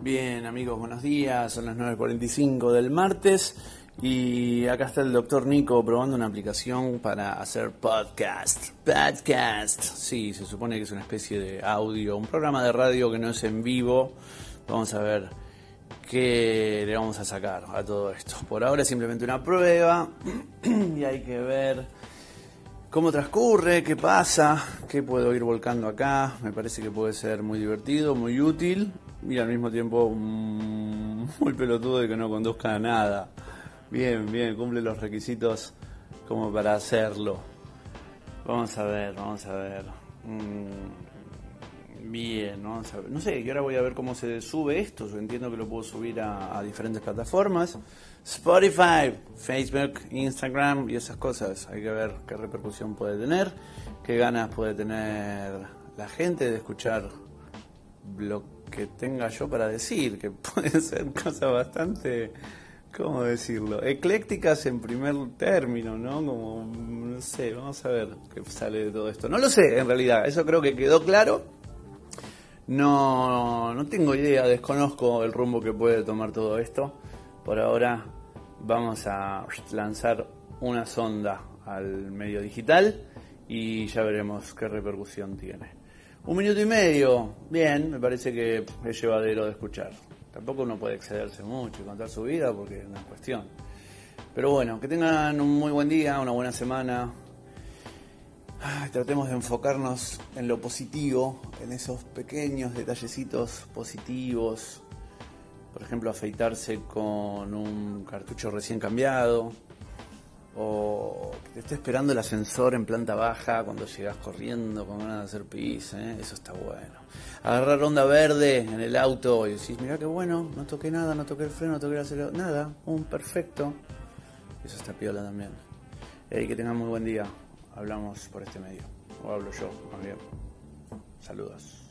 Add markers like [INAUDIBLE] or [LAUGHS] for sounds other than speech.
Bien, amigos, buenos días. Son las 9.45 del martes y acá está el doctor Nico probando una aplicación para hacer podcast. Podcast. Sí, se supone que es una especie de audio, un programa de radio que no es en vivo. Vamos a ver qué le vamos a sacar a todo esto. Por ahora es simplemente una prueba [CLEARS THROAT] y hay que ver cómo transcurre, qué pasa, qué puedo ir volcando acá. Me parece que puede ser muy divertido, muy útil y al mismo tiempo [LAUGHS] muy pelotudo de que no conduzca a nada. Bien, bien, cumple los requisitos como para hacerlo. Vamos a ver, vamos a ver. Mm, bien, vamos a ver. No sé, que ahora voy a ver cómo se sube esto. Yo entiendo que lo puedo subir a, diferentes plataformas. Spotify, Facebook, Instagram y esas cosas. Hay que ver qué repercusión puede tener, qué ganas puede tener la gente de escuchar que tenga yo para decir, que [LAUGHS] pueden ser cosas bastante, ¿cómo decirlo? Eclécticas en primer término, ¿no? Como, no sé, vamos a ver qué sale de todo esto. No lo sé, en realidad, eso creo que quedó claro. No, no tengo idea, desconozco el rumbo que puede tomar todo esto. Por ahora vamos a lanzar una sonda al medio digital y ya veremos qué repercusión tiene. Un minuto y medio, bien, me parece que es llevadero de escuchar. Tampoco uno puede excederse mucho y contar su vida porque es una cuestión. Pero bueno, que tengan un muy buen día, una buena semana. tratemos de enfocarnos en lo positivo, en esos pequeños detallecitos positivos. Por ejemplo, afeitarse con un cartucho recién cambiado, o te esté esperando el ascensor en planta baja cuando llegas corriendo con ganas de hacer pis, ¿eh? eso está bueno. Agarrar onda verde en el auto y decís, mira qué bueno, no toqué nada, no toqué el freno, no toqué el acelerador, nada, un perfecto. Eso está piola también. Que tengan muy buen día. Hablamos por este medio. O hablo yo, más bien. Saludos.